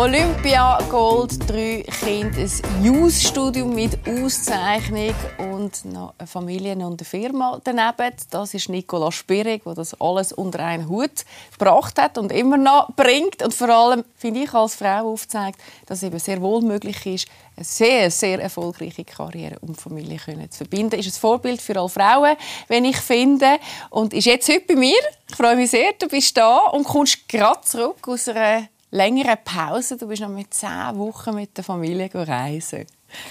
Olympia Gold, drei Kinder, ein Jus-Studium mit Auszeichnung und noch eine Familie und eine Firma daneben. Das ist Nicola Spirig, der das alles unter einen Hut gebracht hat und immer noch bringt. Und vor allem, finde ich, als Frau aufzeigt, dass es eben sehr wohl möglich ist, eine sehr, sehr erfolgreiche Karriere und Familie zu verbinden. Ist ein Vorbild für alle Frauen, wenn ich finde. Und ist jetzt heute bei mir. Ich freue mich sehr, du bist da und kommst gerade zurück aus einer längere Pause. Du bist noch mit zehn Wochen mit der Familie reisen.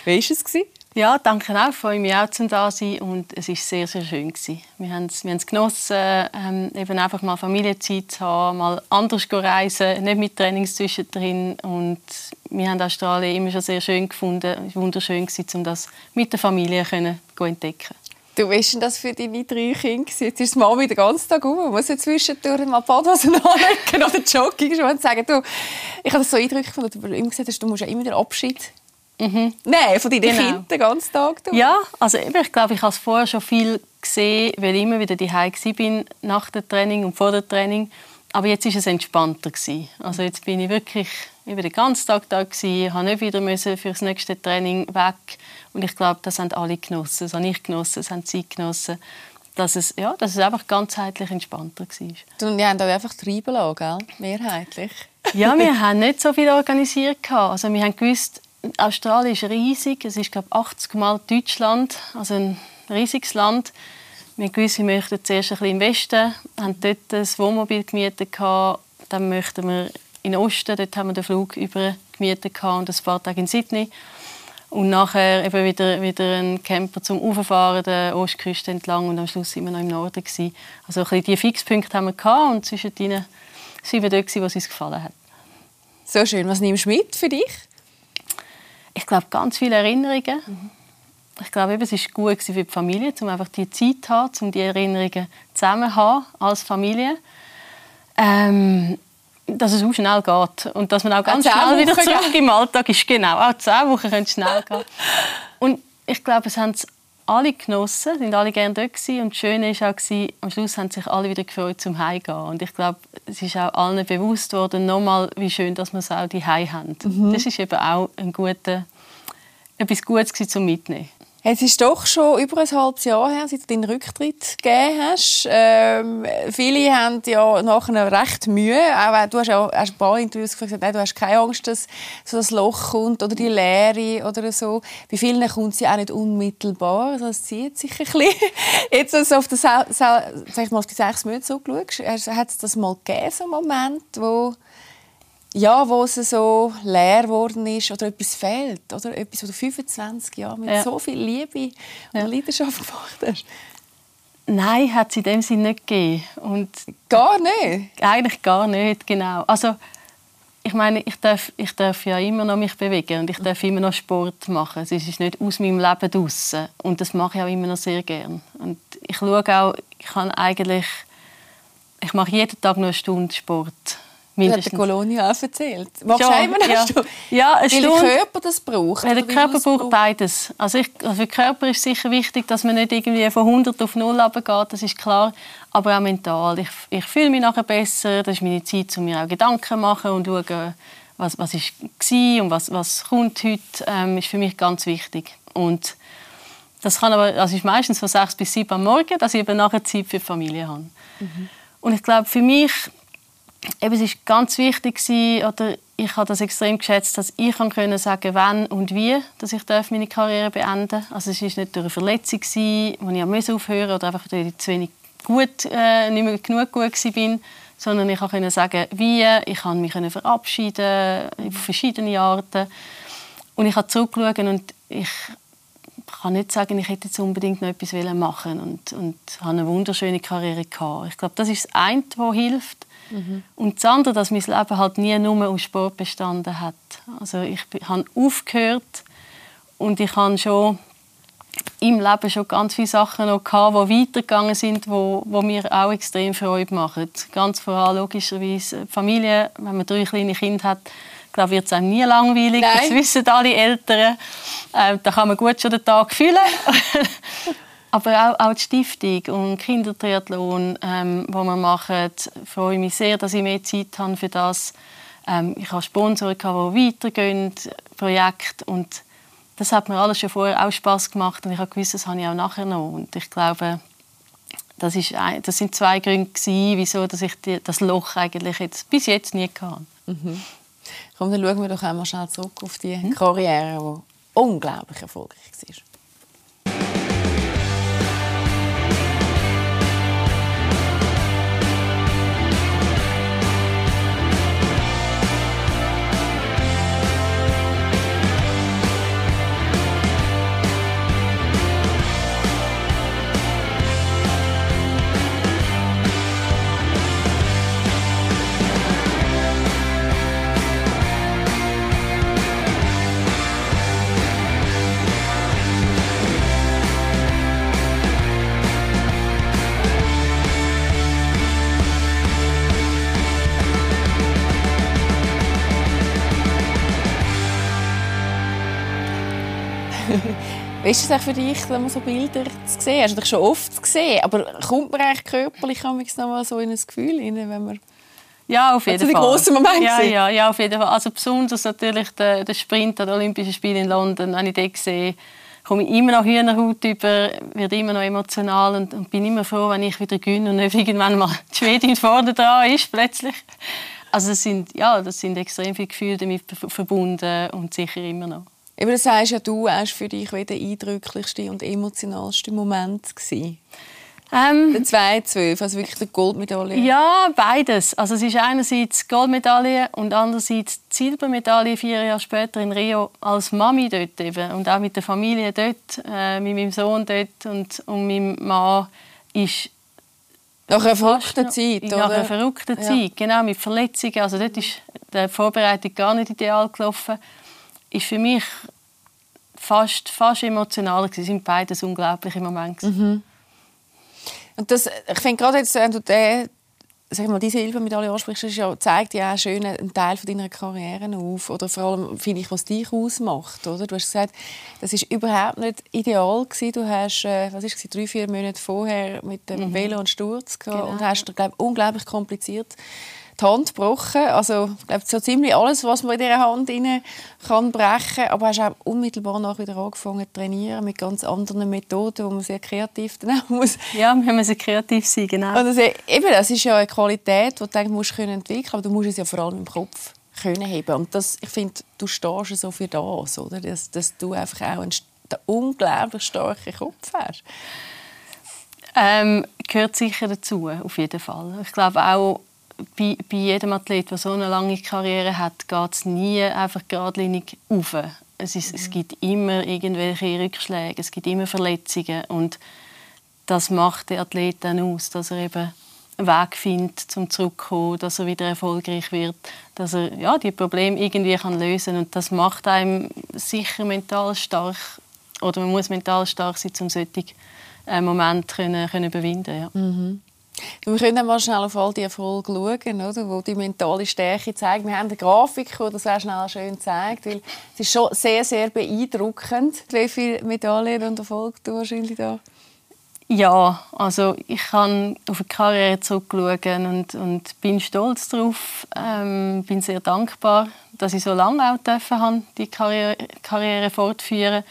Wie war es? Ja, danke auch. Ich freue mich auch, zum da sein und es war sehr, sehr schön. Wir haben es, wir haben es genossen, ähm, eben einfach mal Familienzeit zu haben, mal anders reisen, nicht mit Trainings zwischendrin. Und wir haben Australien immer schon sehr schön gefunden. Es war wunderschön, um das mit der Familie zu entdecken. Du weißt das für deine drei Kinder? Jetzt ist die Mama den ganzen Tag um. Man muss ja zwischendurch mal Badhosen anlegen oder Jogging und sagen, du, ich habe das so eindrücklich gefunden, du immer gesagt hast, du musst ja immer den Abschied Mhm. Nein, von deinen genau. Kindern den ganzen Tag. Du. Ja, also ich glaube, ich habe vorher schon viel gesehen, weil ich immer wieder daheim war nach dem Training und vor dem Training. Aber jetzt war es entspannter. Also jetzt bin ich wirklich ich war den ganzen Tag da, gewesen, habe nicht wieder müssen für das nächste Training weg. Und ich glaube, das haben alle genossen. Das habe ich genossen, das haben sie genossen. Dass es, ja, dass es einfach ganzheitlich entspannter war. Und ihr habt auch einfach treiben lassen, gell? mehrheitlich? ja, wir haben nicht so viel organisiert. Also wir haben gewusst, Australien ist riesig. Es ist, glaube ich, 80 Mal Deutschland. Also ein riesiges Land. Wir wussten, wir möchten zuerst ein bisschen im Westen, haben dort ein Wohnmobil gemietet. Dann möchten wir in den Osten. Dort haben wir den Flug über gemietet und ein paar Tage in Sydney. Und nachher eben wieder, wieder ein Camper zum Auffahren der Ostküste entlang und am Schluss sind wir noch im Norden. Gewesen. Also ein bisschen diese Fixpunkte haben wir gehabt und zwischen ihnen waren wir dort, wo es uns gefallen hat. So schön. Was nimmst du mit für dich? Ich glaube, ganz viele Erinnerungen. Mhm. Ich glaube, es war gut für die Familie, um einfach die Zeit zu haben, um die Erinnerungen zusammen zu haben als Familie. Ähm, dass es auch schnell geht und dass man auch ganz schnell wieder zurück im Alltag ist. Genau, auch zehn Wochen können schnell gehen. Und ich glaube, es haben alle genossen, sind alle gerne dort gewesen. und das Schöne war auch, am Schluss haben sich alle wieder gefreut zum Heimgehen. Und ich glaube, es ist auch allen bewusst worden, nochmal, wie schön, dass wir es auch die haben. Mhm. Das ist eben auch ein guter, etwas Gutes zum Mitnehmen. Es ist doch schon über ein halbes Jahr her, seit du deinen Rücktritt gegeben hast. Ähm, viele haben ja nachher recht Mühe. Auch, du hast ja hast ein paar Interviews gesagt, nein, du hast keine Angst, dass so das Loch kommt oder die Leere oder so. Bei vielen kommt sie auch nicht unmittelbar. Also das zieht sich ein bisschen. Jetzt also auf, das, sag ich mal, auf die sechs Monate zurückschaust, hat es das mal gegeben, so einen Moment, wo ja, wo es so leer geworden ist oder etwas fehlt. Oder etwas, was du 25 Jahre mit ja. so viel Liebe und ja. Leidenschaft gemacht hast. Nein, hat es in dem Sinne nicht gegeben. Und gar nicht? Eigentlich gar nicht, genau. Also, ich meine, ich darf, ich darf ja immer noch mich bewegen und ich darf immer noch Sport machen. Es ist nicht aus meinem Leben draussen. Und das mache ich auch immer noch sehr gern. Und ich schaue auch, ich kann eigentlich, ich mache jeden Tag noch eine Stunde Sport Mindestens. hat der Kolonia auch erzählt. Machst ja, du ja. ja, Weil der Körper das braucht? Der Körper braucht beides. Also, ich, also für den Körper ist sicher wichtig, dass man nicht irgendwie von 100 auf 0 runtergeht, das ist klar. Aber auch mental. Ich, ich fühle mich nachher besser. Das ist meine Zeit, um mir auch Gedanken zu machen und zu schauen, was, was ist war und was, was kommt heute, ähm, ist für mich ganz wichtig. Und das kann aber, also ist meistens von 6 bis 7 am Morgen, dass ich eben nachher Zeit für die Familie habe. Mhm. Und ich glaube, für mich eben, es ist ganz wichtig gewesen, oder ich habe das extrem geschätzt, dass ich können sagen wann und wie, dass ich meine Karriere beenden darf. Also es war nicht durch eine Verletzung, gewesen, wo ich musste aufhören oder einfach weil ich zu wenig gut, äh, nicht mehr genug gut war, sondern ich konnte sagen, wie, ich konnte mich verabschieden auf verschiedene Arten. Und ich habe zurückgeschaut und ich kann nicht sagen, ich hätte jetzt unbedingt noch etwas machen und, und habe eine wunderschöne Karriere gehabt. Ich glaube, das ist das eine, was hilft. Mhm. Und das andere, dass mein Leben halt nie nur aus Sport bestanden hat. Also ich habe aufgehört und ich habe schon im Leben schon ganz viele Sachen noch gehabt, die weitergegangen sind, wo, wo mir auch extrem Freude machen. Ganz vor allem logischerweise Familie, wenn man drei kleine Kinder hat, glaube wird es einem nie langweilig. Nein. Das wissen alle Eltern. Äh, da kann man gut schon den Tag füllen. Aber auch, auch die Stiftung und Kindertriathlon, ähm, wo wir machen, freue ich mich sehr, dass ich mehr Zeit habe für das. Ähm, ich habe Sponsoren, die weitergehen, Projekte und das hat mir alles schon vorher auch Spaß gemacht und ich habe gewusst, das habe ich auch nachher noch. Und ich glaube, das, ist ein, das sind zwei Gründe gewesen, wieso dass ich die, das Loch eigentlich jetzt, bis jetzt nie hatte. Mhm. Komm, dann schauen wir doch einmal schnell zurück auf die mhm. Karriere, die unglaublich erfolgreich war. Wie ist es für dich, wenn man so Bilder sieht? Hast du dich schon oft gesehen? Aber kommt man eigentlich körperlich noch mal so in ein Gefühl rein, wenn man ja, auf jeden Fall. die grossen Momente ja, ja, ja, auf jeden Fall. Also besonders natürlich der, der Sprint an den Olympischen Spielen in London, wenn ich den sehe, komme ich immer noch Hühnerhaut über, werde immer noch emotional und, und, bin immer froh, wenn ich wieder gewinne und nicht irgendwann mal die Schwedin vorne dran ist plötzlich. Also das sind, ja, das sind extrem viele Gefühle damit verbunden und sicher immer noch. Aber das sagst ja du, war für dich der eindrücklichste und emotionalste Moment gewesen. Ähm, der 2-12, also wirklich die Goldmedaille? Ja, beides. Also es ist einerseits die Goldmedaille und andererseits die Silbermedaille vier Jahre später in Rio als Mami dort eben. Und auch mit der Familie dort, äh, mit meinem Sohn dort und, und meinem Mann ist nach einer verrückten Zeit, oder? Nach einer verrückten ja. Zeit, genau, mit Verletzungen. Also dort ist die Vorbereitung gar nicht ideal gelaufen ist für mich fast, fast emotional. Es sind beides unglaubliche Momente. Mhm. Und das, ich finde gerade jetzt, wenn du den, sag mal, diese Silbermedaille ansprichst, das ja, zeigt ja auch schön einen Teil von deiner Karriere auf. Oder vor allem, finde ich, was dich ausmacht. Oder? Du hast gesagt, das war überhaupt nicht ideal gewesen. Du hast, äh, was ist drei, vier Monate vorher mit dem mhm. Velo einen Sturz gehabt genau. und hast, glaube unglaublich kompliziert die Hand gebrochen. Also, ich glaube, so ziemlich alles, was man in dieser Hand rein kann brechen. Aber hast auch unmittelbar nach wieder angefangen zu trainieren mit ganz anderen Methoden, wo man sehr kreativ dann muss. Ja, wir müssen kreativ sein, genau. Und das, eben, das ist ja eine Qualität, die du denkst, musst können entwickeln, aber du musst es ja vor allem im Kopf können haben. Und das, ich finde, du stehst so für das, oder? Dass, dass du einfach auch einen, einen unglaublich starken Kopf hast. Ähm, gehört sicher dazu, auf jeden Fall. Ich glaube auch, bei, bei jedem Athlet, der so eine lange Karriere hat, geht es nie einfach geradlinig auf. Es, ist, mhm. es gibt immer irgendwelche Rückschläge, es gibt immer Verletzungen und das macht den Athlet dann aus, dass er eben einen Weg findet, zum zurückzukommen, dass er wieder erfolgreich wird, dass er ja, die Probleme irgendwie kann lösen und das macht einem sicher mental stark oder man muss mental stark sein, um solche äh, Momente können, können überwinden ja. Mhm. Wir können mal schnell auf all die Erfolge schauen, oder, wo die mentale Stärke zeigen. Wir haben eine Grafik, die das sehr schnell schön zeigt, weil es ist schon sehr, sehr beeindruckend, wie viele Medaillen und Erfolge du wahrscheinlich da ja, also ich habe auf die Karriere zurückschauen und, und bin stolz darauf, ähm, bin sehr dankbar, dass ich so lange auch dürfen habe, die Karriere, Karriere fortführen.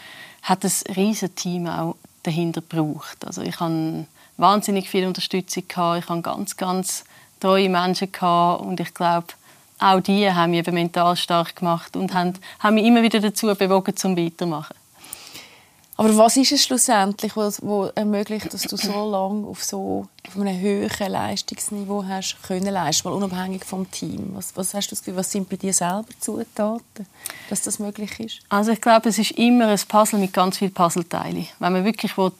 Hat ein riesiges Team auch dahinter gebraucht. Also ich habe wahnsinnig viel Unterstützung gehabt. Ich hatte ganz, ganz treue Menschen gehabt und ich glaube, auch die haben mich eben mental stark gemacht und haben, haben mich immer wieder dazu bewogen, zum weitermachen. Aber was ist es schlussendlich, was, was ermöglicht, dass du so lange auf so auf einem höheren Leistungsniveau hast können leisten, mal unabhängig vom Team? Was, was hast du das Gefühl, was sind bei dir selber Zutaten, dass das möglich ist? Also ich glaube, es ist immer ein Puzzle mit ganz vielen Puzzleteilen. Wenn man wirklich will,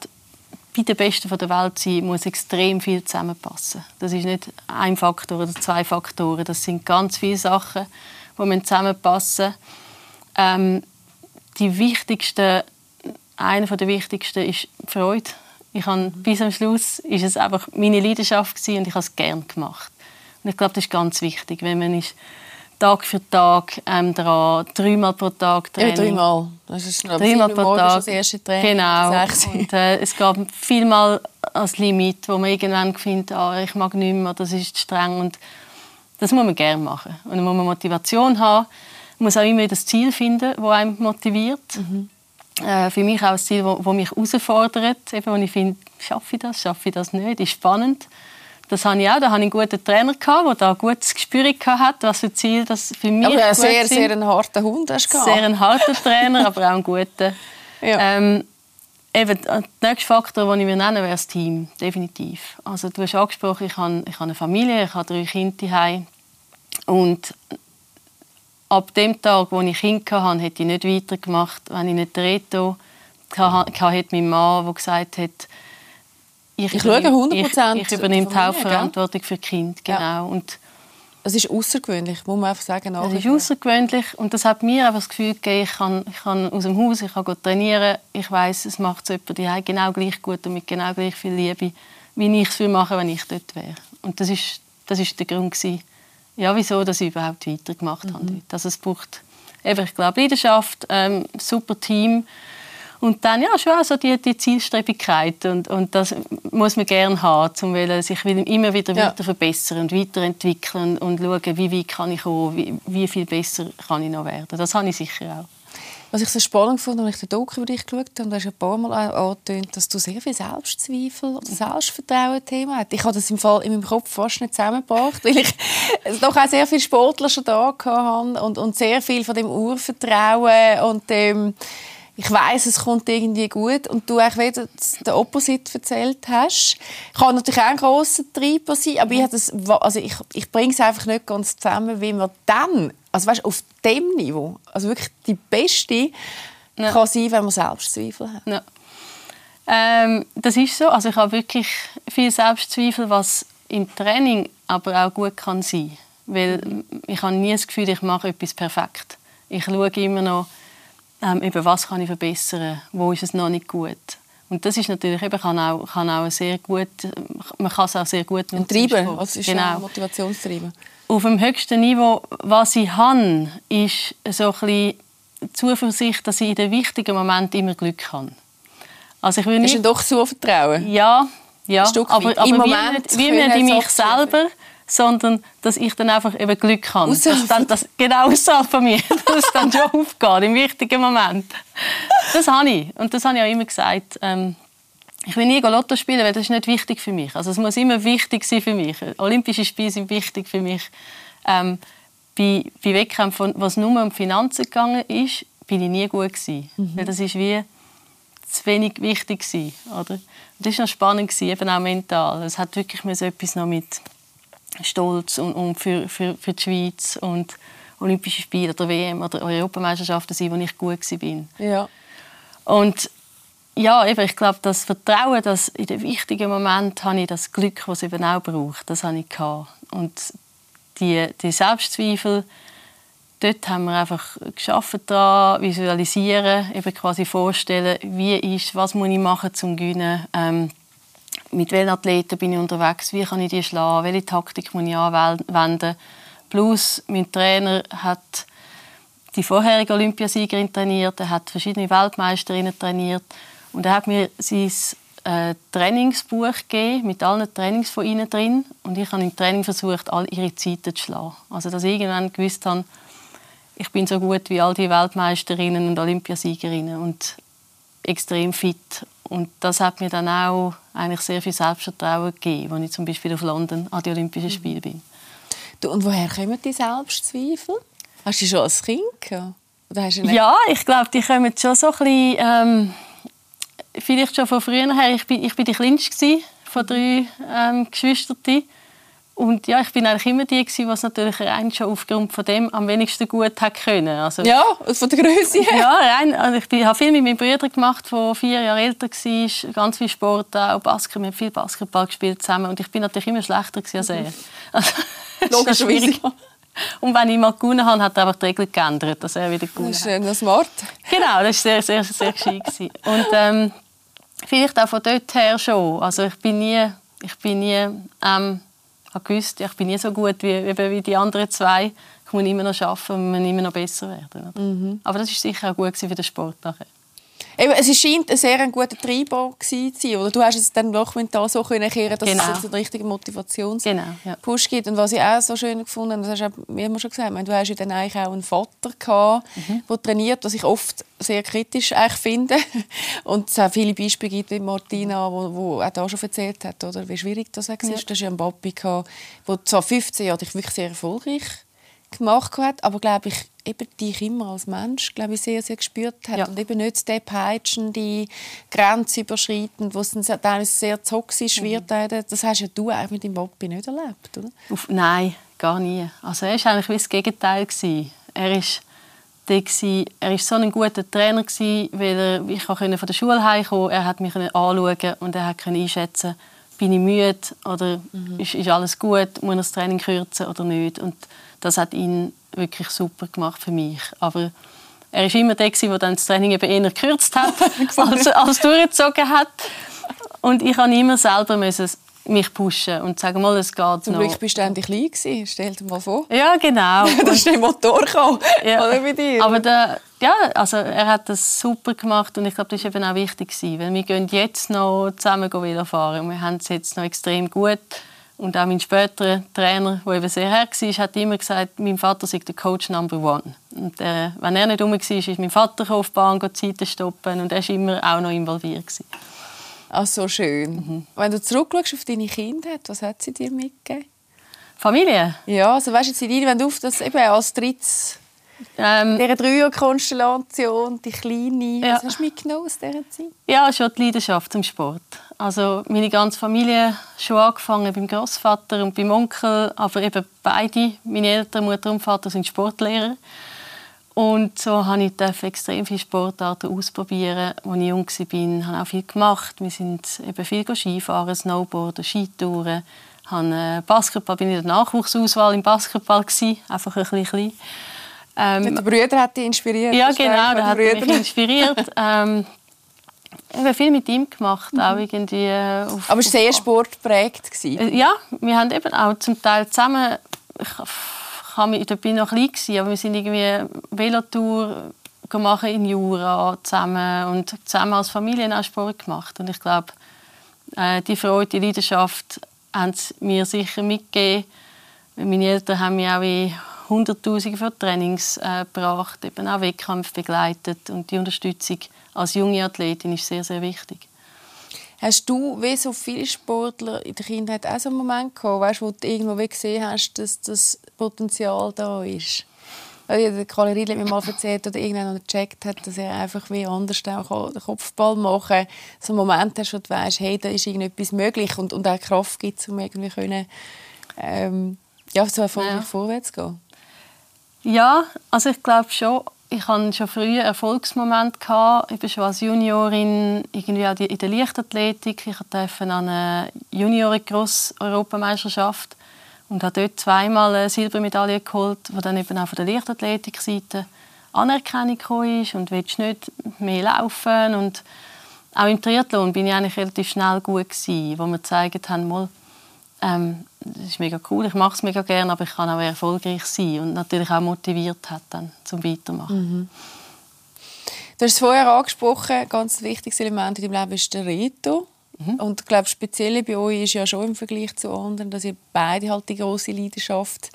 bei den Besten der Welt sein, muss extrem viel zusammenpassen. Das ist nicht ein Faktor oder zwei Faktoren. Das sind ganz viele Sachen, die zusammenpassen. Ähm, die wichtigste, eine der wichtigsten ist Freude. Ich habe, bis am Schluss ist es einfach meine Leidenschaft und ich habe es gerne gemacht. Und ich glaube, das ist ganz wichtig, wenn man ist Tag für Tag ähm, dran, dreimal pro Tag Training. Ja, dreimal. Das ist dreimal pro Tag. das erste Training. Genau. Und, äh, es gab vielmal als Limit, wo man irgendwann findet, ah, ich mag nicht mehr, das ist zu streng. Und Das muss man gerne machen. Und dann muss man Motivation haben. Man muss auch immer das Ziel finden, das einen motiviert. Mhm. Äh, für mich auch ein Ziel, das mich herausfordert, eben, wo ich finde, schaffe ich das, schaffe ich das nicht, ist spannend. Das habe ich auch. Da hatte ich einen guten Trainer, der da ein gutes Gespür hatte, was für Ziel das für mich aber sehr, sind. sehr ein harter Hund hast du Sehr ein harter Trainer, aber auch ein guter. Ja. Ähm, eben, der nächste Faktor, den ich mir nennen wäre das Team. Definitiv. Also, du hast angesprochen, ich habe, ich habe eine Familie, ich habe drei Kinder daheim. Und ab dem Tag, wo ich Kinder hatte, hätte ich nicht weitergemacht, wenn ich nicht Reto hatte, mein Mann, der gesagt hat, ich, ich schaue 100%. Ich, ich übernehme die Hauptverantwortung für die Kinder. Genau. Ja. Und es ist außergewöhnlich, muss man einfach sagen. Es ist außergewöhnlich und das hat mir einfach das Gefühl gegeben, ich kann, ich kann aus dem Haus, ich kann trainieren, ich weiß, es macht es jemand genau gleich gut und mit genau gleich viel Liebe, wie ich es machen wenn ich dort wäre. Und das ist, das ist der Grund gewesen, ja, wieso dass ich überhaupt weitergemacht mhm. habe. Also es braucht eben, ich glaube, Leidenschaft, ähm, super Team und dann ja schon also die, die Zielstrebigkeit und, und das muss man gerne haben, um sich immer wieder ja. weiter verbessern und weiterentwickeln und schauen, wie weit kann ich kommen, wie, wie viel besser kann ich noch werden. Das habe ich sicher auch. Was ich so spannend fand, als ich den Doku über dich geschaut habe, und du hast ein paar Mal angetönt, dass du sehr viel Selbstzweifel oder Selbstvertrauen-Thema hast. Ich habe das im Fall in meinem Kopf fast nicht zusammengebracht, weil ich doch auch sehr viele Sportler schon da hatte und, und sehr viel von dem Urvertrauen und dem ich weiß, es kommt irgendwie gut und du auch wieder den Opposite erzählt hast. Kann natürlich auch ein grosser Treiber sein, aber ich, das, also ich, ich bringe es einfach nicht ganz zusammen, wie man dann, also weißt, auf dem Niveau, also wirklich die Beste ja. kann sein, wenn man Selbstzweifel hat. Ja. Ähm, das ist so. Also ich habe wirklich viel Selbstzweifel, was im Training aber auch gut kann sein. Weil ich habe nie das Gefühl, ich mache etwas perfekt. Ich schaue immer noch ähm, eben, was kann ich verbessern, wo ist es noch nicht gut. Und das ist natürlich eben, kann auch, kann auch sehr gut, man kann es auch sehr gut nutzen. Treiber, was ist genau. Motivationstreiber? Auf dem höchsten Niveau, was ich habe, ist so ein bisschen Zuversicht, dass ich in den wichtigen Momenten immer Glück habe. Also ich will nicht... Ist doch so Vertrauen? Ja, ja. aber, aber Im Moment wie nicht in mich selber, sondern dass ich dann einfach eben Glück habe. Dass dann das, genau außerhalb von mir, dass es dann schon aufgeht, im wichtigen Moment. Das habe ich. Und das habe ich auch immer gesagt. Ähm, ich will nie Lotto spielen, weil das ist nicht wichtig für mich. Also es muss immer wichtig sein für mich. Olympische Spiele sind wichtig für mich. Ähm, bei, bei Wettkämpfen, was nur um Finanzen gegangen ist, bin ich nie gut gewesen. Mhm. Weil das ist wie zu wenig wichtig gewesen, oder? das war noch spannend, gewesen, eben auch mental. Es hat wirklich etwas noch mit Stolz und, und für, für, für die Schweiz und Olympische Spiele oder WM oder Europameisterschaften sein, wo ich gut war. Ja. Und ja, eben, ich glaube, das Vertrauen, dass in den wichtigen Momenten habe ich das Glück, das es eben auch braucht, das habe ich gehabt. Und die, die Selbstzweifel, dort haben wir einfach geschafft daran, visualisieren, eben quasi vorstellen, wie ist, was muss ich machen zum gewinnen. Ähm, mit welchen Athleten bin ich unterwegs, wie kann ich die schlagen, welche Taktik muss ich anwenden. Plus, mein Trainer hat die vorherige Olympiasiegerin trainiert, er hat verschiedene Weltmeisterinnen trainiert und er hat mir sein äh, Trainingsbuch gegeben, mit allen Trainings von ihnen drin und ich habe im Training versucht, all ihre Zeiten zu schlagen. Also, dass ich irgendwann gewusst habe, ich bin so gut wie all die Weltmeisterinnen und Olympiasiegerinnen und extrem fit und das hat mir dann auch eigentlich sehr viel Selbstvertrauen gegeben, als ich zum Beispiel auf London an die Olympischen Spiele bin. Du, und woher kommen die Selbstzweifel? Hast du schon als Kind gehabt? Ja, ich glaube, die kommen schon so ein bisschen, ähm, vielleicht schon von früher her. Ich bin, ich bin die Kleinste von drei ähm, Geschwistern. Und ja, ich bin eigentlich immer die, die es natürlich rein schon aufgrund von dem am wenigsten gut hat können. Also, ja, von der Größe her. Ja, rein, also ich habe viel mit meinen Brüdern gemacht, der vier Jahre älter war, ganz viel Sport, auch Basketball, wir haben viel Basketball gespielt zusammen und ich bin natürlich immer schlechter als er. Also, Logischerweise. Und wenn ich mal gewonnen habe, hat er einfach die Regel geändert, dass er wieder gewonnen hat. Das ist noch smart. Genau, das war sehr, sehr, sehr gescheit. Und ähm, vielleicht auch von dort her schon. Also ich bin nie, ich bin nie ähm, habe gewusst, ich bin nie so gut wie, wie die anderen zwei. Ich muss immer noch arbeiten und immer noch besser werden. Mhm. Aber das war sicher auch gut für den Sport nachher. Eben, es scheint ein sehr guter Treiber zu sein. Oder du hast es dann doch mental so können kehren, dass genau. es einen richtigen Motivationspush genau, ja. gibt. Und was ich auch so schön gefunden habe, das hast du immer schon gesagt, meine, du hast ja dann eigentlich auch einen Vater gehabt, mhm. der trainiert, was ich oft sehr kritisch eigentlich finde. Und es auch viele Beispiele gibt, wie Martina, wo, wo auch da schon erzählt hat, oder, wie schwierig das war. Ja. Du hast ja einen Papi gehabt, der zwar 15 Jahre wirklich sehr erfolgreich gemacht hat, aber glaube ich eben dich immer als Mensch glaube ich sehr sehr gespürt hat ja. und eben nicht der peitschende Grenze überschreiten, wo es dann teilweise sehr toxisch mhm. wird. Das hast ja du eigentlich mit dem Bobby nicht erlebt, oder? Auf, nein, gar nie. Also er war eigentlich wie das Gegenteil gewesen. Er ist er war so ein guter Trainer, weil er, ich von der Schule heimkommen Er hat mich anschauen und er konnte einschätzen, bin ich müde oder mhm. ist, ist, alles gut, muss ich das Training kürzen oder nicht. Und das hat ihn wirklich super gemacht für mich. Aber er war immer der, der dann das Training eben eher gekürzt hat, als, als durchgezogen hat. Und ich musste immer selber mich pushen und sagen mal, es geht Zum noch. Glück bist du endlich klein gewesen. Stell dir mal vor. Ja, genau. da ist der Motor gekommen. Ja. Oder bei dir. Aber der, ja, also er hat das super gemacht und ich glaube, das war eben auch wichtig gewesen, weil wir gehen jetzt noch zusammen wieder fahren. Wir haben es jetzt noch extrem gut und auch mein späterer Trainer, der eben sehr her war, hat immer gesagt, mein Vater sei der Coach Number One. Und äh, wenn er nicht rum war, ist mein Vater auf die Bahn Zeiten stoppen und er war immer auch noch involviert. Gewesen. Ach, so schön. Mhm. Wenn du zurückschaust auf deine Kindheit, was hat sie dir mitgegeben? Familie? Ja, also weißt du, wenn du auf das eben als drittes ähm, dieser Dreier-Konstellation, die kleine, ja. was hast du mitgenommen aus dieser Zeit? Ja, schon die Leidenschaft zum Sport. Also meine ganze Familie, schon angefangen beim Großvater und beim Onkel, aber eben beide, meine Eltern, Mutter und Vater, sind Sportlehrer. Und so habe ich extrem viele Sportarten ausprobieren. Als ich jung war, habe ich auch viel gemacht. Wir sind eben viel Skifahren, Snowboarden, Skitouren. Habe Basketball, bin in der Nachwuchsauswahl im Basketball gewesen, einfach ein bisschen ähm, der Brüder hat dich inspiriert. Ja, genau, der hat mich inspiriert. ähm, ich habe viel mit ihm gemacht, mhm. auch irgendwie. Äh, auf, Aber es war sehr sportprägt. Äh, ja, wir haben eben auch zum Teil zusammen. Ich, ich, da bin noch klein gewesen, aber wir sind irgendwie Velotour gemacht in Jura zusammen und zusammen als Familie auch Sport gemacht. Und ich glaube, äh, die Freude, die Leidenschaft haben sie mir sicher mitgegeben. Meine Eltern haben mich auch in Hunderttausende von Trainings äh, gebracht, eben auch Wettkampf begleitet und die Unterstützung als junge Athletin ist sehr, sehr wichtig. Hast du, wie so viele Sportler in der Kindheit auch so einen Moment gehabt, weißt, wo du irgendwo gesehen hast, dass das Potenzial da ist? Der Kalle Riedl hat mir mal erzählt, oder irgendjemand gecheckt hat, dass er einfach wie anders auch den Kopfball machen kann. So einen Moment hast, wo du weißt, hey, da ist irgendetwas möglich und, und auch Kraft gibt, um irgendwie können, ähm, ja, so erfolgreich ja. vorwärts zu gehen. Ja, also ich glaube schon. Ich hatte schon früher Erfolgsmomente. Gehabt. Ich bin schon als Juniorin irgendwie auch in der Leichtathletik. Ich durfte an einer Junioren-Gross-Europameisterschaft und habe dort zweimal eine Silbermedaille geholt, die dann eben auch von der Leichtathletik-Seite Anerkennung kam ist und willst nicht mehr laufen und auch im Triathlon bin ich eigentlich relativ schnell gut gewesen, wo wir gezeigt haben, ähm, das ist mega cool, ich mache es mega gerne, aber ich kann auch erfolgreich sein und natürlich auch motiviert hat dann zum Weitermachen. Mhm. Du hast es vorher angesprochen, ein ganz wichtiges Element in deinem Leben ist der Reto. Mhm. Und ich glaube, speziell bei euch ist ja schon im Vergleich zu anderen, dass ihr beide halt die große Leidenschaft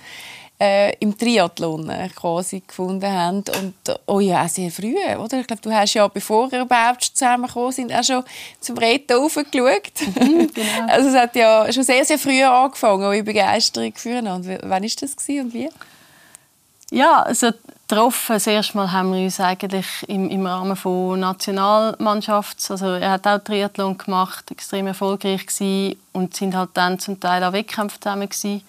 äh, im Triathlon äh, quasi gefunden haben. Und oh ja, sehr früh, oder? Ich glaube, du hast ja, bevor wir überhaupt zusammengekommen sind, auch schon zum Retten aufgeschaut. Mhm, genau. Also es hat ja schon sehr, sehr früh angefangen, eure Begeisterung füreinander. Wann war das und wie? Ja, also getroffen. Das erste Mal haben wir uns eigentlich im, im Rahmen von Nationalmannschafts, also er hat auch Triathlon gemacht, extrem erfolgreich gewesen, und sind halt dann zum Teil auch Wettkämpfe zusammen gewesen.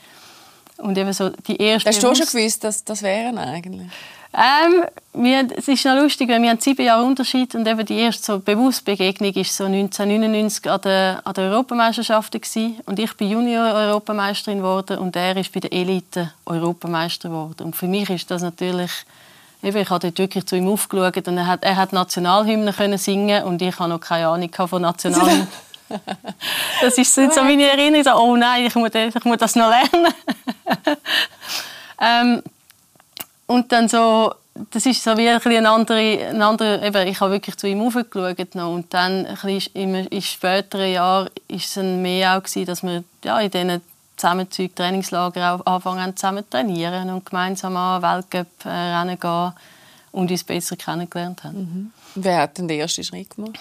Und eben so die erste Hast du schon gewusst, dass das wären eigentlich? Ähm, wir, es ist noch lustig, weil wir haben sieben Jahre Unterschied und eben die erste so bewusste Begegnung war so 1999 an der, an der Europameisterschaft und ich bin Junior-Europameisterin geworden und er ist bei der Elite-Europameister geworden. Und für mich ist das natürlich Eben, ich habe dort wirklich zu ihm aufgeschaut und er hat, er hat Nationalhymnen können singen und ich habe noch keine Ahnung von Nationalhymnen. das ist so meine Erinnerung, oh nein, ich muss, ich muss das noch lernen. ähm, und dann so das ist so wie ein, ein anderer, ein anderer eben, ich habe wirklich zu ihm aufgeschaut noch. und dann in, in späteren Jahren ist es dann mehr auch gewesen, dass wir ja, in diesen Zusammenzügen, Trainingslager auch anfangen zusammen trainieren und gemeinsam an Weltcup-Rennen gehen und uns besser kennengelernt haben. Mhm. Wer hat den ersten Schritt gemacht?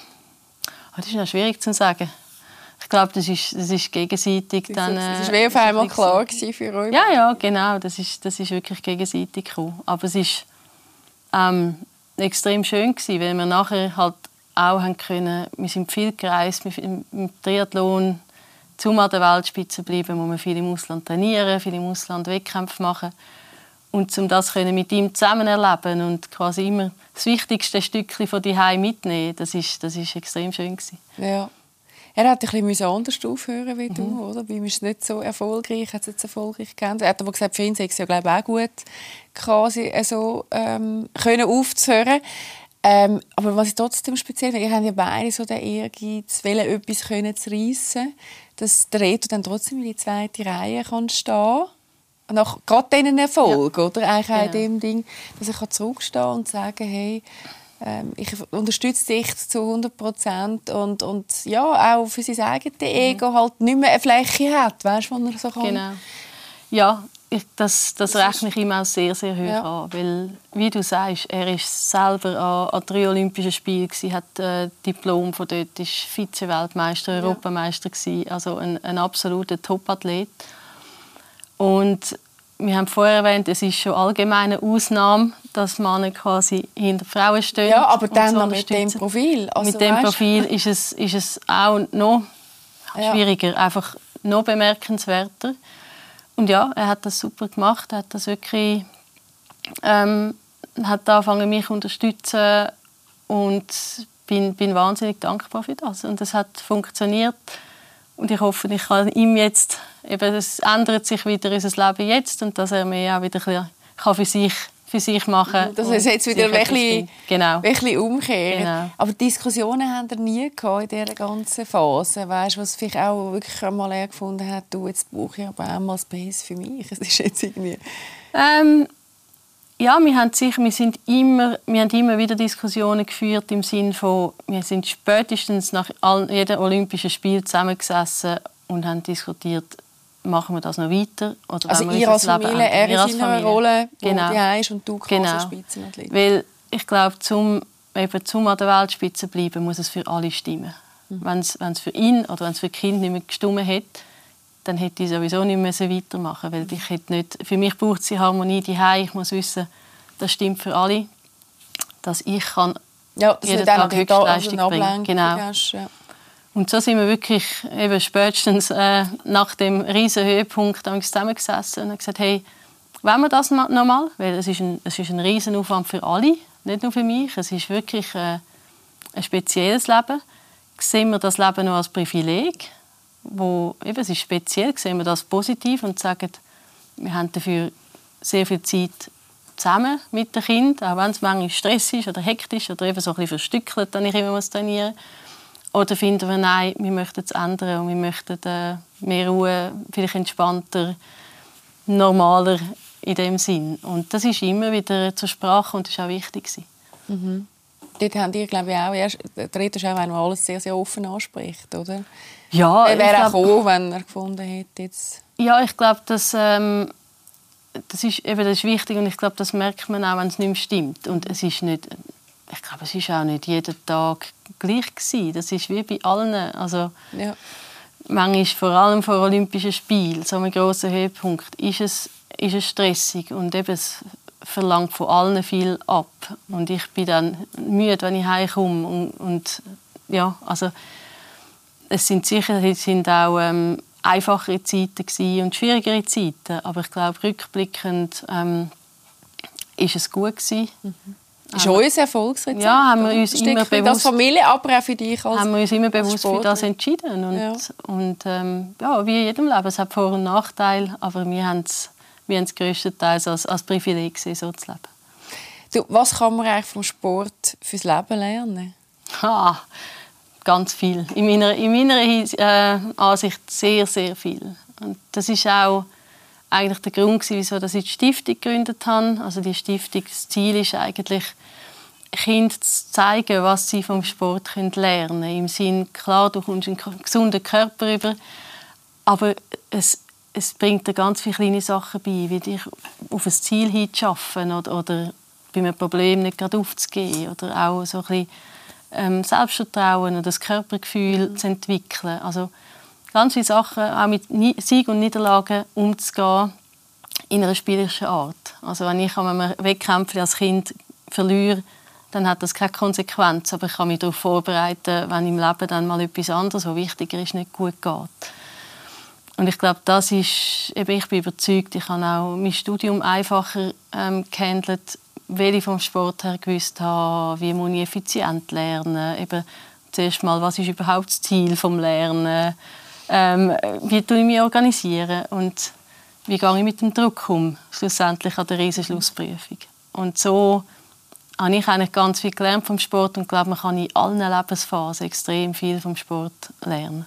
Oh, das ist noch schwierig zu sagen. Ich glaube, das ist, das ist gegenseitig. Das, dann, das ist wie auf einmal klar für euch. Ja, ja, genau. Das ist, das ist wirklich gegenseitig gekommen. Aber es ist ähm, extrem schön gewesen, weil wir nachher halt auch haben können, wir sind viel gereist, wir im Triathlon zum an der Weltspitze bleiben, muss man viel im Ausland trainieren, viel im Ausland Wettkämpfe machen. Und um das können mit ihm zusammen erleben und quasi immer das wichtigste Stückchen von die mitnehmen, das ist, das ist extrem schön gewesen. Ja. Er hat ein bisschen anders aufhören wie du, mhm. oder? Bei ihm ist es nicht so erfolgreich, hat es jetzt erfolgreich gekannt. Er hat aber gesagt, für ihn sei es ja, glaube ich, auch gut, quasi so ähm, können aufzuhören. Ähm, aber was ich trotzdem speziell finde, ihr habt ja beide so den Ehrgeiz, etwas können zu reissen, dass der Reto dann trotzdem in die zweite Reihe kann stehen kann. Nach gerade diesen Erfolg, ja. oder? Eigentlich genau. in dem Ding, dass ich zurückstehen kann und sagen, hey, ähm, ich unterstütze dich zu 100 Prozent und, und ja, auch für sein eigenes mhm. Ego halt nicht mehr eine Fläche hat, weißt du, er so kann. Genau. Ja, ich, das, das rechne ich ihm auch sehr, sehr hoch ja. an, weil, wie du sagst, er ist selber an, an drei Olympischen Spielen gewesen, hat äh, Diplom von dort, ist Vize-Weltmeister, Europameister gewesen, also ein, ein absoluter Top-Athlet. Und wir haben vorher erwähnt, es ist schon allgemeine Ausnahme, dass Männer quasi hinter Frauen stehen. Ja, aber dann noch mit dem Profil. Also, mit dem Profil ist es, ist es auch noch schwieriger, ja. einfach noch bemerkenswerter. Und ja, er hat das super gemacht, er hat das wirklich ähm, hat angefangen mich zu unterstützen und bin, bin wahnsinnig dankbar für das. Und es hat funktioniert. Und ich hoffe, ich kann ihm jetzt, eben, es ändert sich wieder unser Leben jetzt und dass er mir auch wieder ein bisschen für sich für sich machen. Dass es jetzt wieder ein bisschen, genau. bisschen umkehrt. Genau. Aber Diskussionen haben er nie gehabt in dieser ganzen Phase. Weißt, was vielleicht auch wirklich einmal gefunden hat, du, jetzt brauche ich aber auch mal Space für mich. Es ist jetzt irgendwie... Ähm, ja, wir haben sicher, wir sind immer, wir haben immer wieder Diskussionen geführt im Sinne von, wir sind spätestens nach jedem Olympischen Spiel zusammengesessen und haben diskutiert, machen wir das noch weiter? Oder also ihr als Familie, er in seiner Familie. Rolle, wo genau. die ist und du genau. Spitzenathlet. Weil ich glaube, zum, eben zum an der Weltspitze bleiben, muss es für alle stimmen. Mhm. Wenn es für ihn oder wenn es für Kinder nicht mehr gestimmt hätte, dann hätte ich sowieso nicht mehr weitermachen weil ich hätte nicht, Für mich braucht es die Harmonie die Ich muss wissen, das stimmt für alle, dass ich kann ja, das jeden Tag Höchstleistung also bringen Genau. Hast, ja. Und so sind wir wirklich eben spätestens äh, nach dem riesen Höhepunkt zusammengesessen und haben gesagt, hey, wollen wir das nochmal? Weil es ist ein, es ist ein riesen Aufwand für alle, nicht nur für mich. Es ist wirklich äh, ein spezielles Leben. Sehen wir das Leben noch als Privileg? Wo eben, es ist speziell, sehen wir das positiv und sagen, wir haben dafür sehr viel Zeit zusammen mit den Kindern, auch wenn es manchmal Stress ist oder hektisch oder eben so ein bisschen verstückelt, dann ich immer muss trainieren Oder finden wir, nein, wir möchten es ändern und wir möchten äh, mehr Ruhe, vielleicht entspannter, normaler in dem Sinn. Und das ist immer wieder zur Sprache und das war auch wichtig. Mhm. Dort haben die, glaube ich, auch erst, der Reto ist auch einer, der alles sehr, sehr offen anspricht, oder? Ja, er wäre auch gekommen, wenn er gefunden hätte jetzt. Ja, ich glaube, dass ähm, das ist eben das ist wichtig und ich glaube, das merkt man auch, wenn es nicht mehr stimmt. Und es ist nicht, ich glaube, es ist auch nicht jeden Tag gleich gewesen. Das ist wie bei allen, also ja. manchmal vor allem vor Olympischen Spielen, so einem grossen Höhepunkt, ist es, ist es stressig und eben es verlangt von allen viel ab. Und ich bin dann müde, wenn ich heimkomme und, und ja, also es sind sicher es sind auch ähm, einfachere Zeiten und schwierigere Zeiten, aber ich glaube, rückblickend ähm, ist es gut gewesen. Mhm. Ist euer Erfolgsrezept? Ja, haben wir uns immer bewusst, das Familie, aber auch für dich als haben wir uns immer bewusst für das entschieden und, ja. und ähm, ja, wie in jedem Leben, es hat Vor- und Nachteile, aber wir haben es wir haben es größtenteils als, als Privileg gesehen, so zu leben. Du, was kann man eigentlich vom Sport fürs Leben lernen? Ha, ganz viel. In meiner, in meiner äh, Ansicht sehr, sehr viel. Und das ist auch, eigentlich der Grund, wieso ich die Stiftung gegründet habe. Also die Stiftungsziel ist eigentlich, Kindern zu zeigen, was sie vom Sport lernen können. Im Sinn, klar, du kommst einen gesunden Körper über, aber es, es bringt dir ganz viele kleine Sachen bei, wie dich auf ein Ziel hinzuschaffen oder, oder bei einem Problem nicht gerade aufzugehen oder auch so ein bisschen ähm, Selbstvertrauen oder das Körpergefühl mhm. zu entwickeln. Also ganz viele Sachen, auch mit Sieg und Niederlagen umzugehen in einer spielerischen Art. Also wenn ich an einem Wettkampf als Kind verliere, dann hat das keine Konsequenz. Aber ich kann mich darauf vorbereiten, wenn im Leben dann mal etwas anderes, was wichtiger ist, nicht gut geht. Und ich glaube, das ist, eben, ich bin überzeugt, ich habe auch mein Studium einfacher ähm, gehandelt, weil ich vom Sport her gewusst habe, wie muss ich effizient lernen. Eben, zuerst mal, was ist überhaupt das Ziel vom Lernen? Ähm, wie tue ich mich organisieren? Und wie gehe ich mit dem Druck um, schlussendlich an der Riesenschlussprüfung? Und so habe ich eigentlich ganz viel gelernt vom Sport und glaube, man kann in allen Lebensphasen extrem viel vom Sport lernen.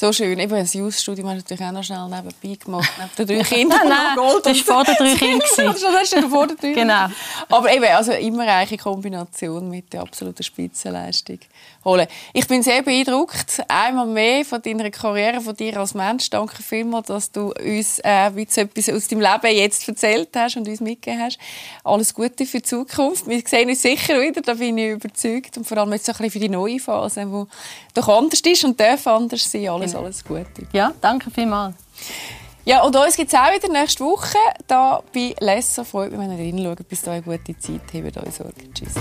So schön. Eben, das Jus-Studium habe ich natürlich auch noch schnell nebenbei gemacht. Neben den drei Kindern. nein, Gold das war vor den drei Kindern. das war vor den drei Genau. Aber eben, also immer eine Kombination mit der absoluten Spitzenleistung holen. Ich bin sehr beeindruckt. Einmal mehr von deiner Karriere, von dir als Mensch. Danke vielmals, dass du uns äh, etwas aus deinem Leben jetzt erzählt hast und uns mitgegeben hast. Alles Gute für die Zukunft. Wir sehen uns sicher wieder, da bin ich überzeugt. Und vor allem jetzt so ein bisschen für die neue Phase, die doch anders ist und darf anders sein. Alles, genau. alles Gute. Ja, danke vielmals. Ja, und uns gibt es auch wieder nächste Woche hier bei Lesser. Freut mich, wenn ihr reinschaut. Bis dahin eine gute Zeit. Habt euch Sorge. Tschüss.